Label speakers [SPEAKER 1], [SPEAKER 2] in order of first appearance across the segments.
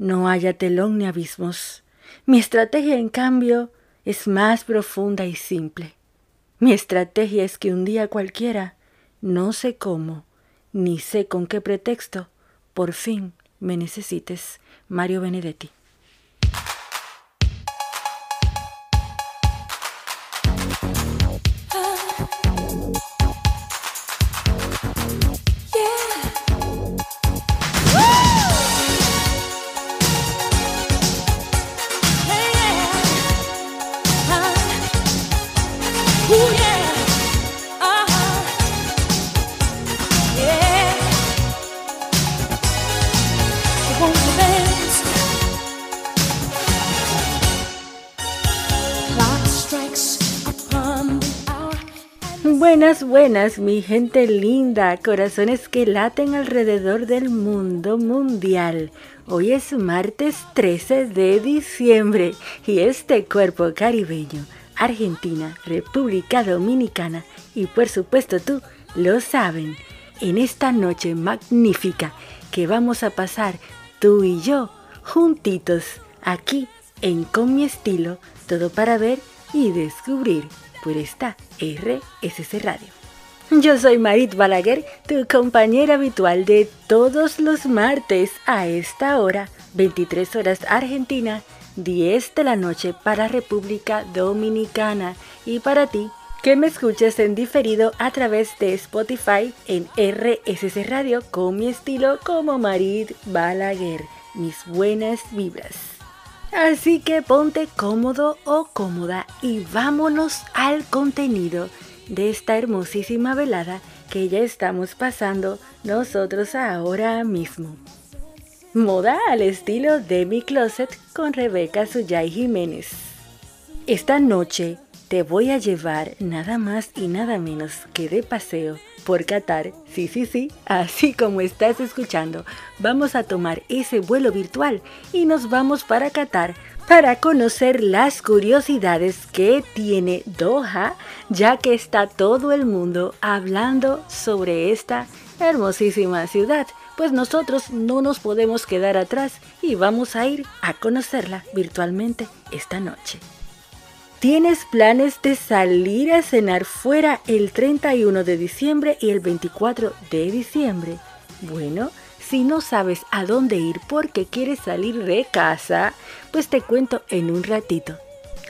[SPEAKER 1] no haya telón ni abismos. Mi estrategia, en cambio, es más profunda y simple. Mi estrategia es que un día cualquiera, no sé cómo, ni sé con qué pretexto, por fin me necesites. Mario Benedetti. Buenas, mi gente linda, corazones que laten alrededor del mundo mundial. Hoy es martes 13 de diciembre y este cuerpo caribeño, Argentina, República Dominicana y por supuesto tú lo saben, en esta noche magnífica que vamos a pasar tú y yo juntitos aquí en Con mi estilo, todo para ver y descubrir por esta RSC Radio. Yo soy Marit Balaguer, tu compañera habitual de todos los martes a esta hora, 23 horas Argentina, 10 de la noche para República Dominicana y para ti que me escuches en diferido a través de Spotify en RSC Radio con mi estilo como Marit Balaguer. Mis buenas vibras. Así que ponte cómodo o cómoda y vámonos al contenido de esta hermosísima velada que ya estamos pasando nosotros ahora mismo. Moda al estilo de mi closet con Rebeca Suyay Jiménez. Esta noche te voy a llevar nada más y nada menos que de paseo por Qatar. Sí, sí, sí, así como estás escuchando, vamos a tomar ese vuelo virtual y nos vamos para Qatar para conocer las curiosidades que tiene Doha, ya que está todo el mundo hablando sobre esta hermosísima ciudad. Pues nosotros no nos podemos quedar atrás y vamos a ir a conocerla virtualmente esta noche. ¿Tienes planes de salir a cenar fuera el 31 de diciembre y el 24 de diciembre? Bueno, si no sabes a dónde ir porque quieres salir de casa, pues te cuento en un ratito.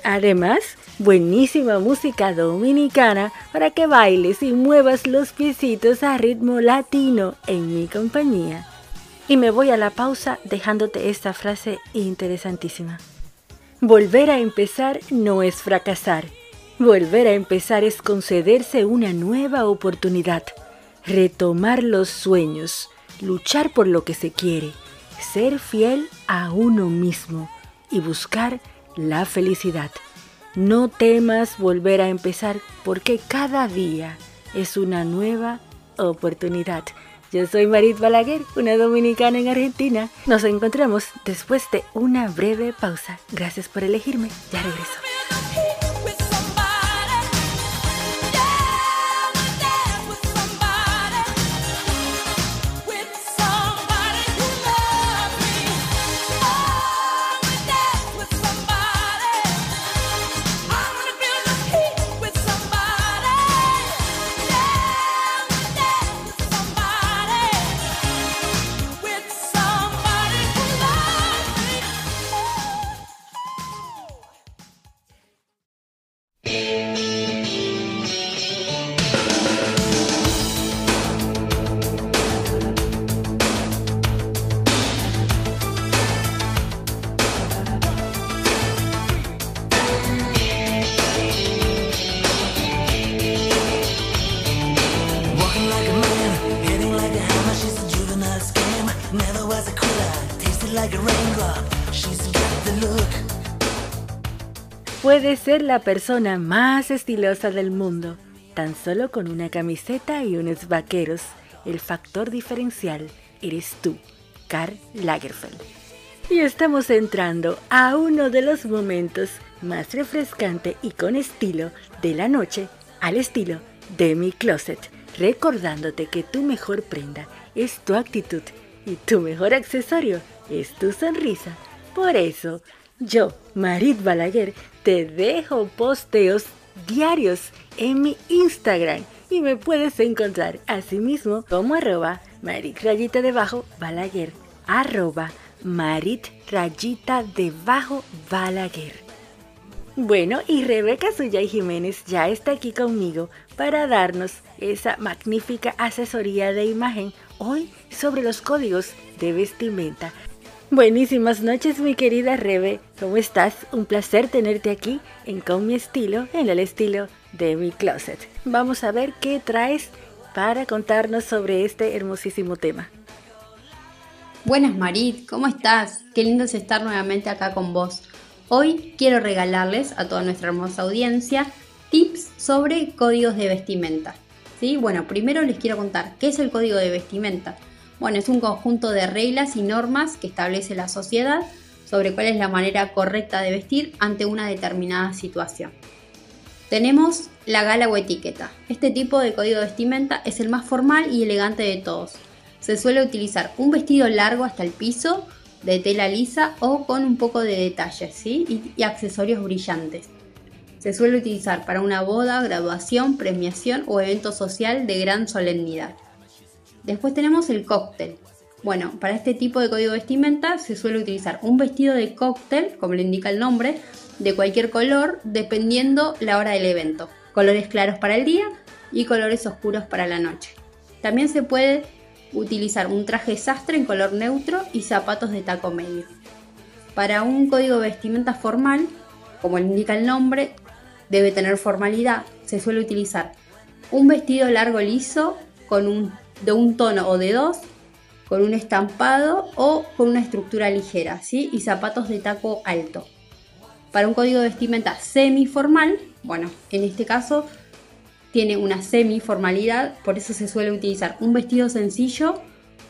[SPEAKER 1] Además, buenísima música dominicana para que bailes y muevas los piecitos a ritmo latino en mi compañía. Y me voy a la pausa dejándote esta frase interesantísima. Volver a empezar no es fracasar. Volver a empezar es concederse una nueva oportunidad, retomar los sueños, luchar por lo que se quiere, ser fiel a uno mismo y buscar la felicidad. No temas volver a empezar porque cada día es una nueva oportunidad. Yo soy Marit Balaguer, una dominicana en Argentina. Nos encontramos después de una breve pausa. Gracias por elegirme. Ya regreso. Puede ser la persona más estilosa del mundo, tan solo con una camiseta y unos vaqueros. El factor diferencial eres tú, Karl Lagerfeld. Y estamos entrando a uno de los momentos más refrescante y con estilo de la noche, al estilo de mi closet, recordándote que tu mejor prenda es tu actitud y tu mejor accesorio es tu sonrisa. Por eso, yo, Marit Balaguer, te dejo posteos diarios en mi Instagram y me puedes encontrar asimismo como arroba marit rayita debajo balaguer arroba marit rayita debajo balaguer. Bueno, y Rebeca Suyay Jiménez ya está aquí conmigo para darnos esa magnífica asesoría de imagen hoy sobre los códigos de vestimenta Buenísimas noches, mi querida Rebe. ¿Cómo estás? Un placer tenerte aquí en Con mi estilo, en el estilo de mi closet. Vamos a ver qué traes para contarnos sobre este hermosísimo tema.
[SPEAKER 2] Buenas, Marit, ¿cómo estás? Qué lindo es estar nuevamente acá con vos. Hoy quiero regalarles a toda nuestra hermosa audiencia tips sobre códigos de vestimenta. Bueno, primero les quiero contar qué es el código de vestimenta. Bueno, es un conjunto de reglas y normas que establece la sociedad sobre cuál es la manera correcta de vestir ante una determinada situación. Tenemos la gala o etiqueta. Este tipo de código de vestimenta es el más formal y elegante de todos. Se suele utilizar un vestido largo hasta el piso, de tela lisa o con un poco de detalles y accesorios brillantes. Se suele utilizar para una boda, graduación, premiación o evento social de gran solemnidad. Después tenemos el cóctel. Bueno, para este tipo de código de vestimenta se suele utilizar un vestido de cóctel, como le indica el nombre, de cualquier color, dependiendo la hora del evento. Colores claros para el día y colores oscuros para la noche. También se puede utilizar un traje sastre en color neutro y zapatos de taco medio. Para un código de vestimenta formal, como le indica el nombre, debe tener formalidad. Se suele utilizar un vestido largo liso con un de un tono o de dos, con un estampado o con una estructura ligera, ¿sí? Y zapatos de taco alto. Para un código de vestimenta semi-formal, bueno, en este caso tiene una semi-formalidad, por eso se suele utilizar un vestido sencillo,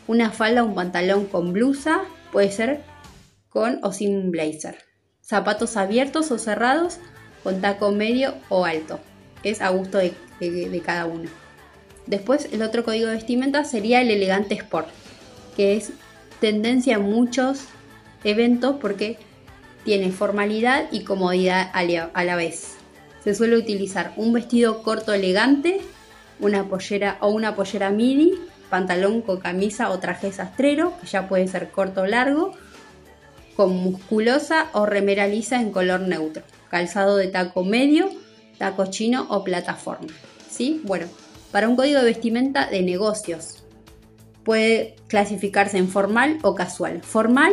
[SPEAKER 2] una falda un pantalón con blusa, puede ser con o sin blazer. Zapatos abiertos o cerrados, con taco medio o alto. Es a gusto de, cada uno. Después el otro código de vestimenta sería el elegante sport, que es tendencia en muchos eventos porque tiene formalidad y comodidad a la vez. Se suele utilizar un vestido corto elegante, una pollera o una pollera midi, pantalón con camisa o traje sastrero, que ya puede ser corto o largo, con musculosa o remera lisa en color neutro, calzado de taco medio, taco chino o plataforma. ¿Sí? Bueno, para un código de vestimenta de negocios. Puede clasificarse en formal o casual. Formal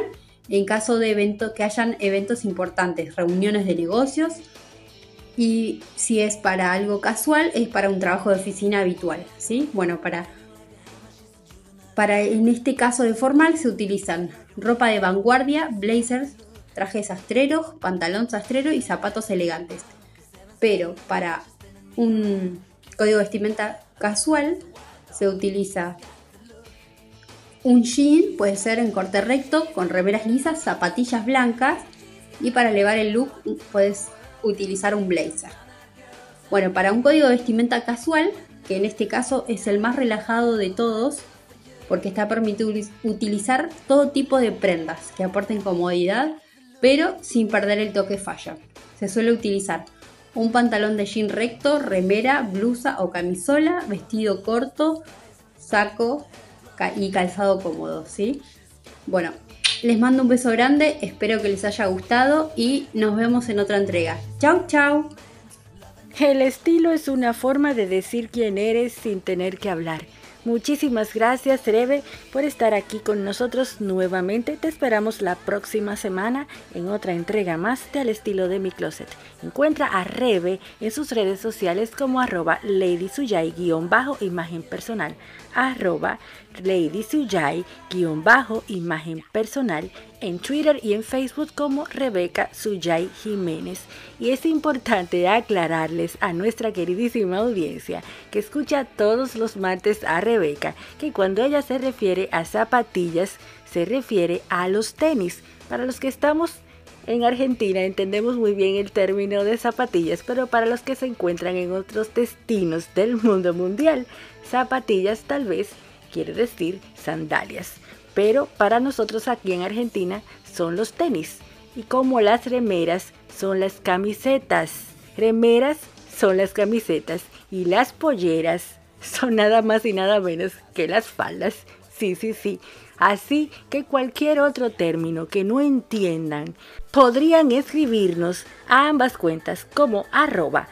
[SPEAKER 2] en caso de evento, que hayan eventos importantes, reuniones de negocios. Y si es para algo casual, es para un trabajo de oficina habitual. ¿sí? Bueno, para, para en este caso de formal se utilizan ropa de vanguardia, blazers, trajes sastreros, pantalón sastrero y zapatos elegantes. Pero para un código de vestimenta casual se utiliza un jean, puede ser en corte recto, con remeras lisas, zapatillas blancas y para elevar el look puedes utilizar un blazer. Bueno, para un código de vestimenta casual, que en este caso es el más relajado de todos, porque está permitido utilizar todo tipo de prendas que aporten comodidad, pero sin perder el toque falla. Se suele utilizar un pantalón de jean recto, remera, blusa o camisola, vestido corto, saco y calzado cómodo, ¿sí? Bueno, les mando un beso grande, espero que les haya gustado y nos vemos en otra entrega. Chau, chau.
[SPEAKER 1] El estilo es una forma de decir quién eres sin tener que hablar. Muchísimas gracias, Rebe, por estar aquí con nosotros nuevamente. Te esperamos la próxima semana en otra entrega más de Al estilo de mi closet. Encuentra a Rebe en sus redes sociales como arroba ladysuyay-imagen personal, arroba bajo, imagen personal, en Twitter y en Facebook como Rebeca Suyay Jiménez. Y es importante aclararles a nuestra queridísima audiencia que escucha todos los martes a Rebeca que cuando ella se refiere a zapatillas, se refiere a los tenis. Para los que estamos en Argentina entendemos muy bien el término de zapatillas, pero para los que se encuentran en otros destinos del mundo mundial, zapatillas tal vez quiere decir sandalias. Pero para nosotros aquí en Argentina son los tenis. Y como las remeras son las camisetas. Remeras son las camisetas y las polleras son nada más y nada menos que las faldas. Sí, sí, sí. Así que cualquier otro término que no entiendan podrían escribirnos a ambas cuentas como arroba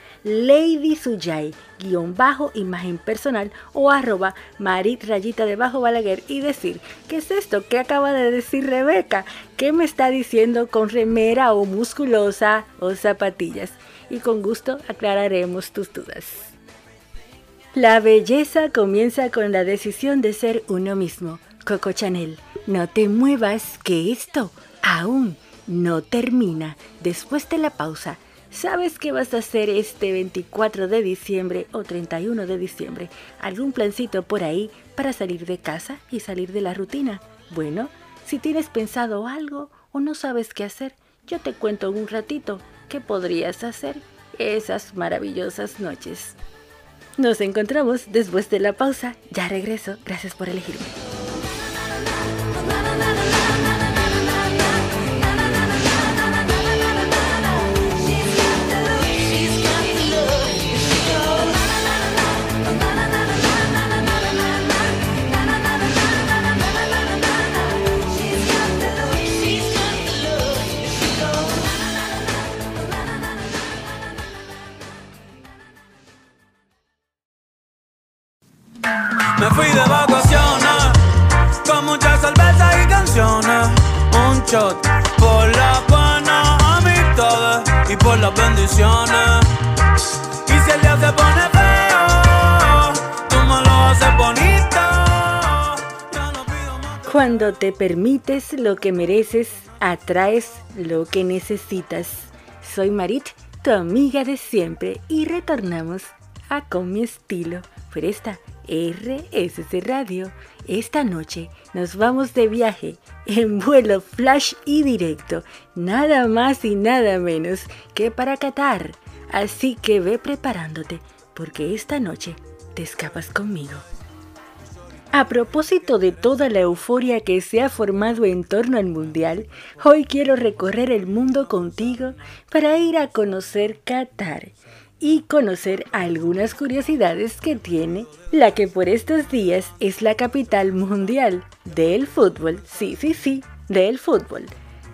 [SPEAKER 1] bajo imagen personal o arroba Marit rayita de bajo Balaguer y decir, ¿qué es esto? ¿Qué acaba de decir Rebeca? ¿Qué me está diciendo con remera o musculosa o zapatillas? Y con gusto aclararemos tus dudas. La belleza comienza con la decisión de ser uno mismo. Coco Chanel, no te muevas, que esto aún no termina. Después de la pausa, ¿sabes qué vas a hacer este 24 de diciembre o 31 de diciembre? ¿Algún plancito por ahí para salir de casa y salir de la rutina? Bueno, si tienes pensado algo o no sabes qué hacer, yo te cuento un ratito qué podrías hacer esas maravillosas noches. Nos encontramos después de la pausa. Ya regreso. Gracias por elegirme.
[SPEAKER 3] Me Y si el pone feo, tú lo haces bonito.
[SPEAKER 1] Cuando te permites lo que mereces, atraes lo que necesitas. Soy Marit, tu amiga de siempre, y retornamos a Con mi estilo por esta RSC Radio. Esta noche nos vamos de viaje en vuelo flash y directo, nada más y nada menos que para Qatar. Así que ve preparándote, porque esta noche te escapas conmigo. A propósito de toda la euforia que se ha formado en torno al Mundial, hoy quiero recorrer el mundo contigo para ir a conocer Qatar y conocer algunas curiosidades que tiene la que por estos días es la capital mundial del fútbol. Sí, sí, sí, del fútbol.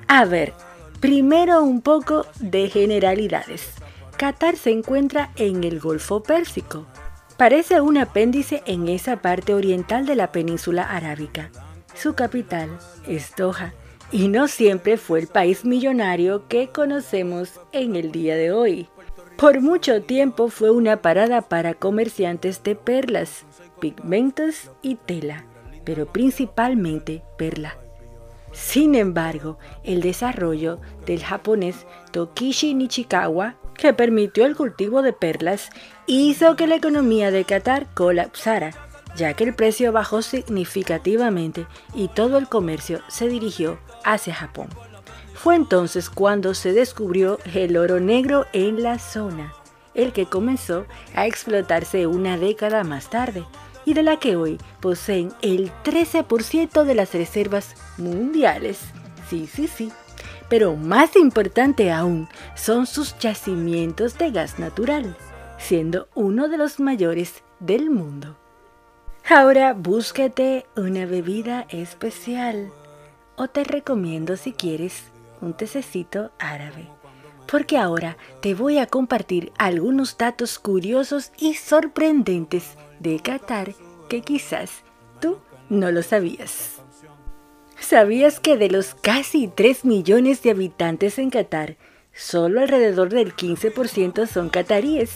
[SPEAKER 1] A ver, primero un poco de generalidades. Qatar se encuentra en el Golfo Pérsico. Parece un apéndice en esa parte oriental de la península arábica. Su capital es Doha y no siempre fue el país millonario que conocemos en el día de hoy. Por mucho tiempo fue una parada para comerciantes de perlas, pigmentos y tela, pero principalmente perla. Sin embargo, el desarrollo del japonés Tokishi Nichikawa, que permitió el cultivo de perlas, hizo que la economía de Qatar colapsara, ya que el precio bajó significativamente y todo el comercio se dirigió hacia Japón. Fue entonces cuando se descubrió el oro negro en la zona, el que comenzó a explotarse una década más tarde y de la que hoy poseen el 13% de las reservas mundiales. Sí, sí, sí. Pero más importante aún son sus yacimientos de gas natural, siendo uno de los mayores del mundo. Ahora búscate una bebida especial o te recomiendo si quieres un tececito árabe. Porque ahora te voy a compartir algunos datos curiosos y sorprendentes de Qatar que quizás tú no lo sabías. ¿Sabías que de los casi 3 millones de habitantes en Qatar, solo alrededor del 15% son cataríes?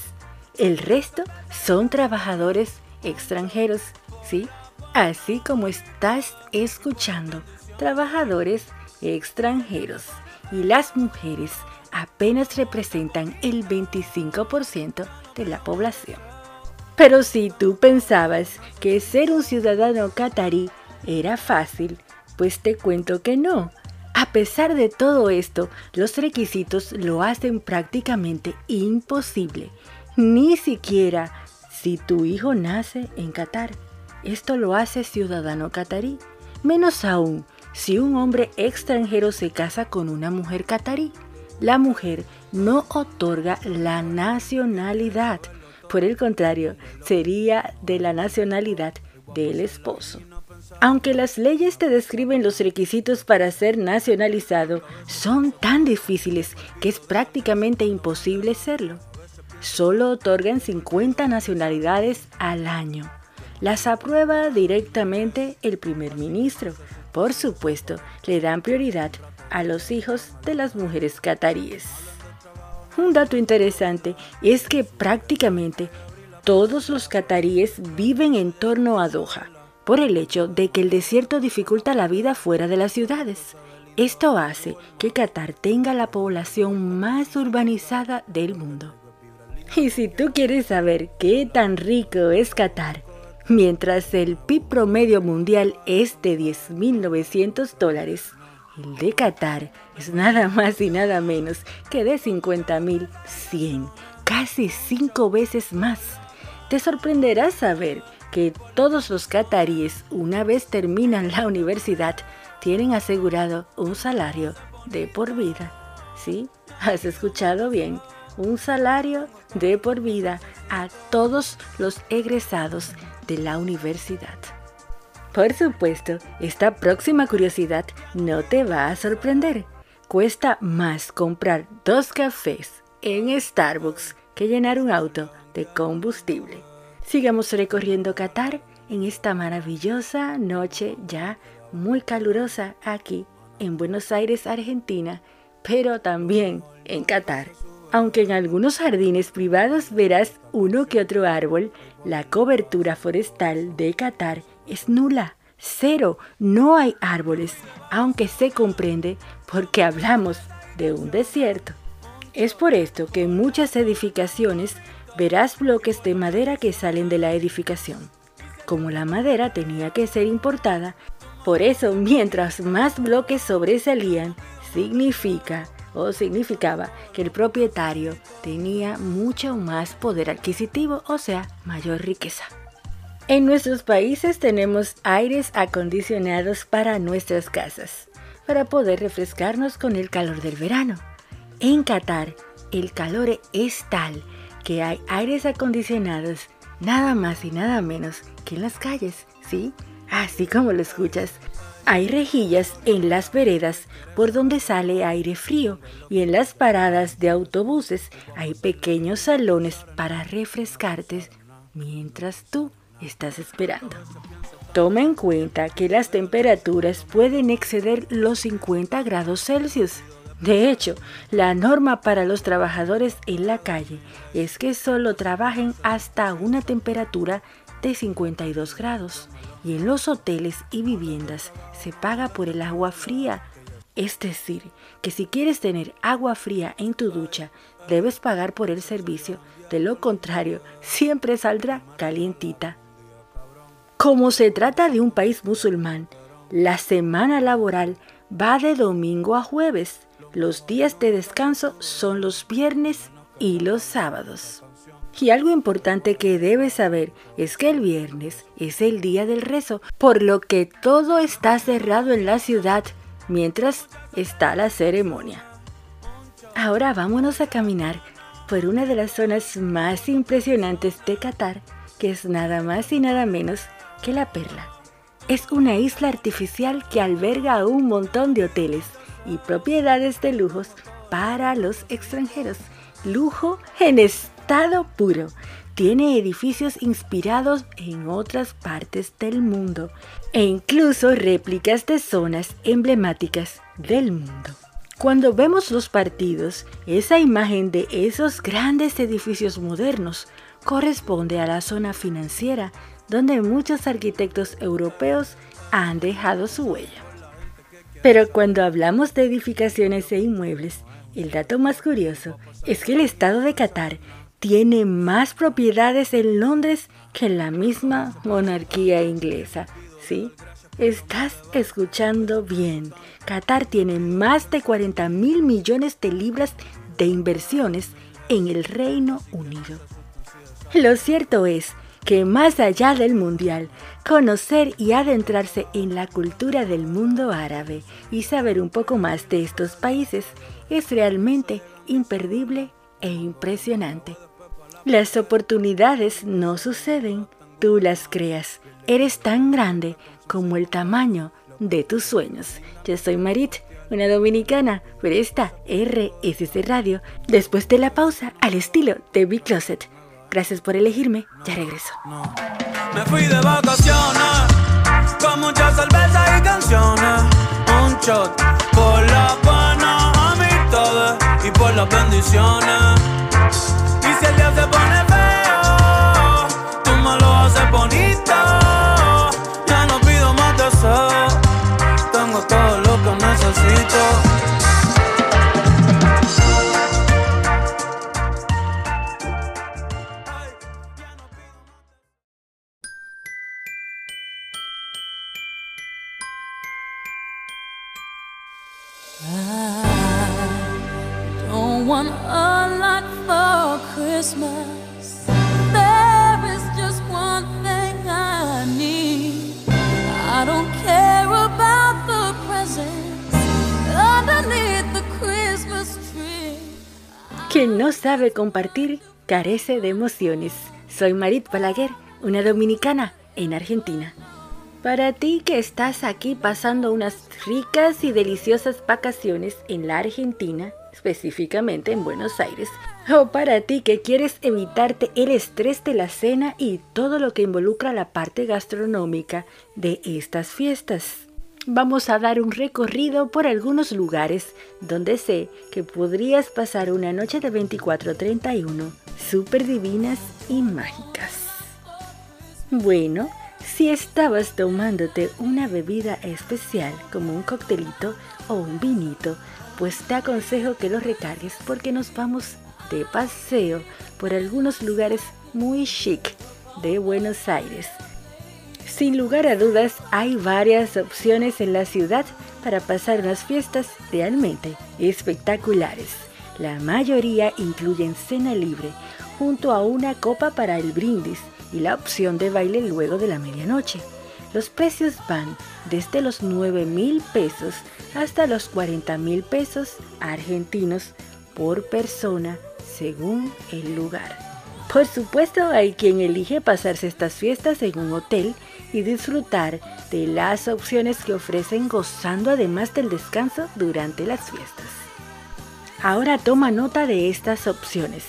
[SPEAKER 1] El resto son trabajadores extranjeros, ¿sí? así como estás escuchando, trabajadores extranjeros y las mujeres apenas representan el 25% de la población. Pero si tú pensabas que ser un ciudadano catarí era fácil, pues te cuento que no. A pesar de todo esto, los requisitos lo hacen prácticamente imposible. Ni siquiera si tu hijo nace en Qatar. Esto lo hace ciudadano catarí. Menos aún si un hombre extranjero se casa con una mujer catarí. La mujer no otorga la nacionalidad. Por el contrario, sería de la nacionalidad del esposo. Aunque las leyes te describen los requisitos para ser nacionalizado, son tan difíciles que es prácticamente imposible serlo. Solo otorgan 50 nacionalidades al año. Las aprueba directamente el primer ministro. Por supuesto, le dan prioridad a los hijos de las mujeres cataríes. Un dato interesante es que prácticamente todos los cataríes viven en torno a Doha por el hecho de que el desierto dificulta la vida fuera de las ciudades. Esto hace que Qatar tenga la población más urbanizada del mundo. Y si tú quieres saber qué tan rico es Qatar, mientras el PIB promedio mundial es de 10.900 dólares, el de Qatar es nada más y nada menos que de 50.100, casi cinco veces más. Te sorprenderá saber que todos los cataríes, una vez terminan la universidad, tienen asegurado un salario de por vida. ¿Sí? ¿Has escuchado bien? Un salario de por vida a todos los egresados de la universidad. Por supuesto, esta próxima curiosidad no te va a sorprender. Cuesta más comprar dos cafés en Starbucks que llenar un auto de combustible. Sigamos recorriendo Qatar en esta maravillosa noche ya muy calurosa aquí en Buenos Aires, Argentina, pero también en Qatar. Aunque en algunos jardines privados verás uno que otro árbol, la cobertura forestal de Qatar es nula, cero, no hay árboles, aunque se comprende porque hablamos de un desierto. Es por esto que muchas edificaciones verás bloques de madera que salen de la edificación. Como la madera tenía que ser importada, por eso mientras más bloques sobresalían, significa o significaba que el propietario tenía mucho más poder adquisitivo, o sea, mayor riqueza. En nuestros países tenemos aires acondicionados para nuestras casas, para poder refrescarnos con el calor del verano. En Qatar, el calor es tal que hay aires acondicionados nada más y nada menos que en las calles, ¿sí? Así como lo escuchas. Hay rejillas en las veredas por donde sale aire frío y en las paradas de autobuses hay pequeños salones para refrescarte mientras tú estás esperando. Toma en cuenta que las temperaturas pueden exceder los 50 grados Celsius de hecho, la norma para los trabajadores en la calle es que solo trabajen hasta una temperatura de 52 grados y en los hoteles y viviendas se paga por el agua fría. Es decir, que si quieres tener agua fría en tu ducha, debes pagar por el servicio, de lo contrario, siempre saldrá calientita. Como se trata de un país musulmán, la semana laboral va de domingo a jueves los días de descanso son los viernes y los sábados. Y algo importante que debes saber es que el viernes es el día del rezo, por lo que todo está cerrado en la ciudad mientras está la ceremonia. Ahora vámonos a caminar por una de las zonas más impresionantes de Qatar, que es nada más y nada menos que la Perla. Es una isla artificial que alberga un montón de hoteles, y propiedades de lujos para los extranjeros. Lujo en estado puro. Tiene edificios inspirados en otras partes del mundo e incluso réplicas de zonas emblemáticas del mundo. Cuando vemos los partidos, esa imagen de esos grandes edificios modernos corresponde a la zona financiera donde muchos arquitectos europeos han dejado su huella. Pero cuando hablamos de edificaciones e inmuebles, el dato más curioso es que el estado de Qatar tiene más propiedades en Londres que la misma monarquía inglesa. ¿Sí? Estás escuchando bien. Qatar tiene más de 40 mil millones de libras de inversiones en el Reino Unido. Lo cierto es que más allá del mundial, conocer y adentrarse en la cultura del mundo árabe y saber un poco más de estos países es realmente imperdible e impresionante. Las oportunidades no suceden, tú las creas. Eres tan grande como el tamaño de tus sueños. Yo soy Marit, una dominicana, por esta RSC Radio, después de la pausa al estilo de Big Closet. Gracias por elegirme, ya regreso.
[SPEAKER 3] Me fui de vacaciones, con y canciones. Un shot por la buena amistades y por las bendiciones. El día se pone feo, tú me lo haces bonito. Ya no pido más deseo, tengo todo lo que necesito.
[SPEAKER 1] Quien no sabe compartir carece de emociones. Soy Marit Balaguer, una dominicana en Argentina. Para ti que estás aquí pasando unas ricas y deliciosas vacaciones en la Argentina, específicamente en Buenos Aires, o para ti que quieres evitarte el estrés de la cena y todo lo que involucra la parte gastronómica de estas fiestas vamos a dar un recorrido por algunos lugares donde sé que podrías pasar una noche de 24-31 súper divinas y mágicas. Bueno, si estabas tomándote una bebida especial como un coctelito o un vinito, pues te aconsejo que lo recargues porque nos vamos de paseo por algunos lugares muy chic de Buenos Aires sin lugar a dudas, hay varias opciones en la ciudad para pasar unas fiestas realmente espectaculares. La mayoría incluyen cena libre, junto a una copa para el brindis y la opción de baile luego de la medianoche. Los precios van desde los 9 mil pesos hasta los 40 mil pesos argentinos por persona según el lugar. Por supuesto, hay quien elige pasarse estas fiestas en un hotel y disfrutar de las opciones que ofrecen gozando además del descanso durante las fiestas. Ahora toma nota de estas opciones.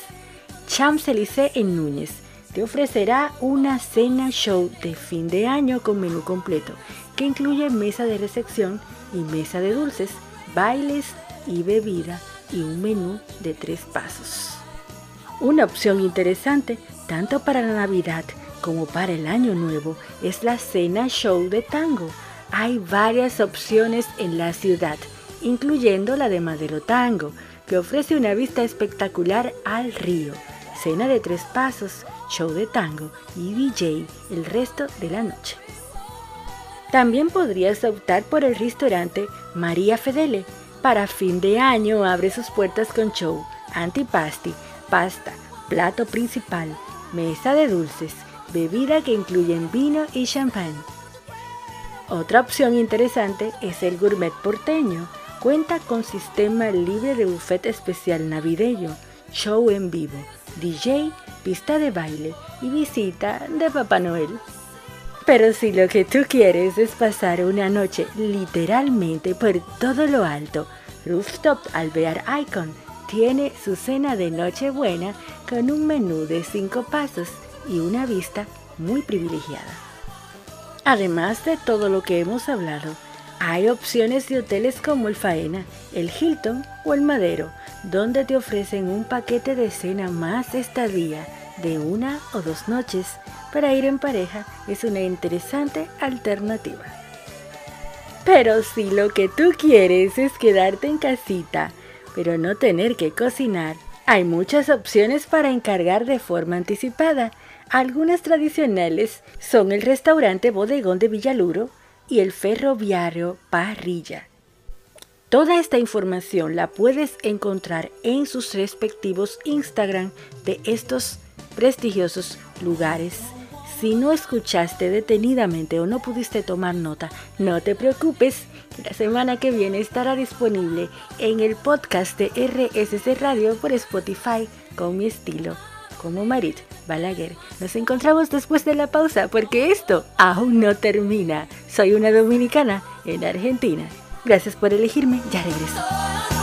[SPEAKER 1] Champs-Élysées en Núñez te ofrecerá una cena show de fin de año con menú completo que incluye mesa de recepción y mesa de dulces, bailes y bebida y un menú de tres pasos. Una opción interesante tanto para la Navidad como para el Año Nuevo es la cena show de tango. Hay varias opciones en la ciudad, incluyendo la de Madero Tango, que ofrece una vista espectacular al río, cena de tres pasos, show de tango y DJ el resto de la noche. También podrías optar por el restaurante María Fedele. Para fin de año abre sus puertas con show, antipasti, pasta, plato principal, mesa de dulces, bebida que incluyen vino y champán. Otra opción interesante es el gourmet porteño. Cuenta con sistema libre de buffet especial navideño, show en vivo, DJ, pista de baile y visita de Papá Noel. Pero si lo que tú quieres es pasar una noche literalmente por todo lo alto, Rooftop Alvear Icon tiene su cena de Nochebuena con un menú de cinco pasos y una vista muy privilegiada. Además de todo lo que hemos hablado, hay opciones de hoteles como el Faena, el Hilton o el Madero, donde te ofrecen un paquete de cena más estadía de una o dos noches para ir en pareja es una interesante alternativa. Pero si lo que tú quieres es quedarte en casita, pero no tener que cocinar, hay muchas opciones para encargar de forma anticipada. Algunas tradicionales son el restaurante Bodegón de Villaluro y el ferroviario Parrilla. Toda esta información la puedes encontrar en sus respectivos Instagram de estos prestigiosos lugares. Si no escuchaste detenidamente o no pudiste tomar nota, no te preocupes, la semana que viene estará disponible en el podcast de RSC Radio por Spotify con mi estilo, como Marit Balaguer. Nos encontramos después de la pausa porque esto aún no termina. Soy una dominicana en Argentina. Gracias por elegirme, ya regreso.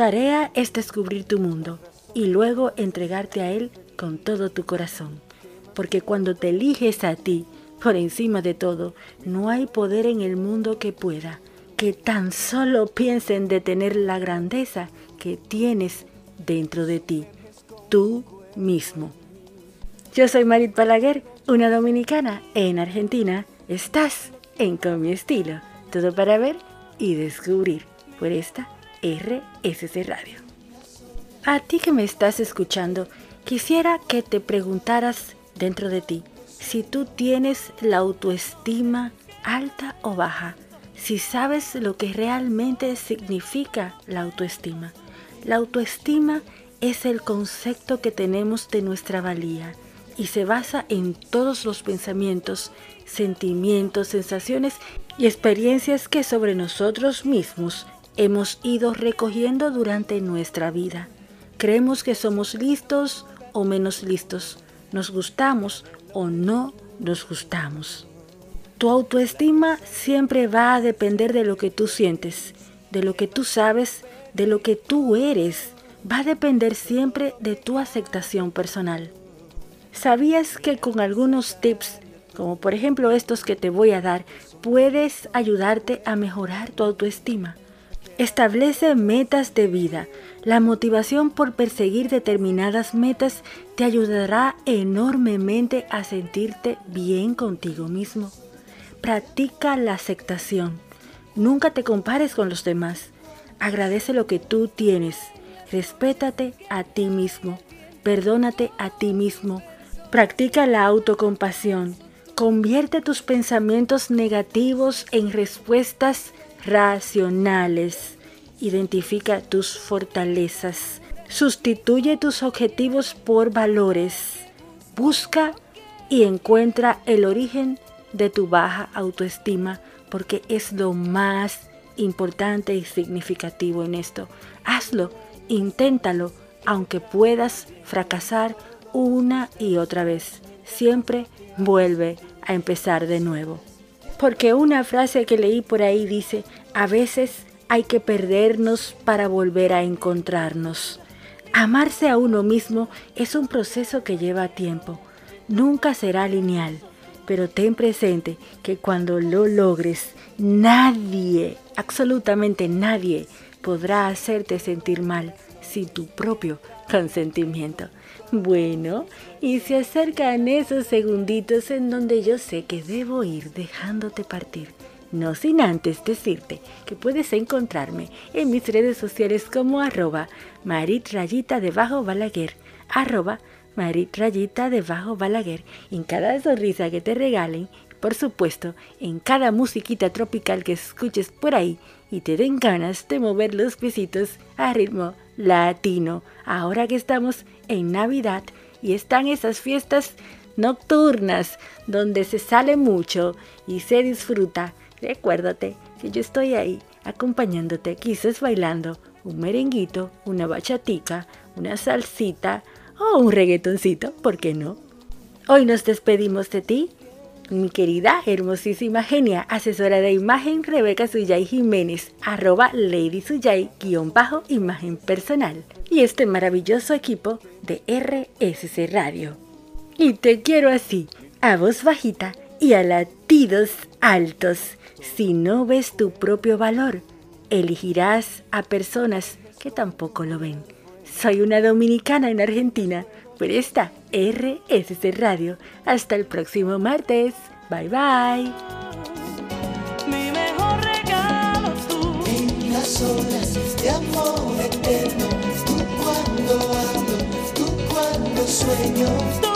[SPEAKER 1] Tarea es descubrir tu mundo y luego entregarte a él con todo tu corazón. Porque cuando te eliges a ti, por encima de todo, no hay poder en el mundo que pueda, que tan solo piense en detener la grandeza que tienes dentro de ti, tú mismo. Yo soy Marit Balaguer, una dominicana en Argentina. Estás en Con mi estilo, todo para ver y descubrir por esta RSC Radio. A ti que me estás escuchando, quisiera que te preguntaras dentro de ti si tú tienes la autoestima alta o baja, si sabes lo que realmente significa la autoestima. La autoestima es el concepto que tenemos de nuestra valía y se basa en todos los pensamientos, sentimientos, sensaciones y experiencias que sobre nosotros mismos hemos ido recogiendo durante nuestra vida. Creemos que somos listos o menos listos, nos gustamos o no nos gustamos. Tu autoestima siempre va a depender de lo que tú sientes, de lo que tú sabes, de lo que tú eres. Va a depender siempre de tu aceptación personal. ¿Sabías que con algunos tips, como por ejemplo estos que te voy a dar, puedes ayudarte a mejorar tu autoestima? Establece metas de vida. La motivación por perseguir determinadas metas te ayudará enormemente a sentirte bien contigo mismo. Practica la aceptación. Nunca te compares con los demás. Agradece lo que tú tienes. Respétate a ti mismo. Perdónate a ti mismo. Practica la autocompasión. Convierte tus pensamientos negativos en respuestas racionales. Identifica tus fortalezas. Sustituye tus objetivos por valores. Busca y encuentra el origen de tu baja autoestima porque es lo más importante y significativo en esto. Hazlo, inténtalo, aunque puedas fracasar una y otra vez. Siempre vuelve a empezar de nuevo. Porque una frase que leí por ahí dice, a veces hay que perdernos para volver a encontrarnos. Amarse a uno mismo es un proceso que lleva tiempo. Nunca será lineal, pero ten presente que cuando lo logres, nadie, absolutamente nadie, podrá hacerte sentir mal sin tu propio consentimiento. Bueno, y se acercan esos segunditos en donde yo sé que debo ir dejándote partir. No sin antes decirte que puedes encontrarme en mis redes sociales como arroba maritrayita debajo balaguer, arroba maritrayita debajo balaguer. En cada sonrisa que te regalen, por supuesto, en cada musiquita tropical que escuches por ahí y te den ganas de mover los piecitos a ritmo latino. Ahora que estamos en Navidad y están esas fiestas nocturnas donde se sale mucho y se disfruta, recuérdate que yo estoy ahí acompañándote, quizás bailando un merenguito, una bachatica, una salsita o un reggaetoncito, ¿por qué no? Hoy nos despedimos de ti mi querida, hermosísima genia, asesora de imagen Rebeca Suyay Jiménez, arroba Lady Suyay, guion bajo imagen personal. Y este maravilloso equipo de RSC Radio. Y te quiero así, a voz bajita y a latidos altos. Si no ves tu propio valor, elegirás a personas que tampoco lo ven. Soy una dominicana en Argentina por esta RSC Radio. Hasta el próximo martes. Bye bye.
[SPEAKER 4] Mi mejor regalo es tú. En las olas de amor eterno, tú cuando ando, tú cuando sueño.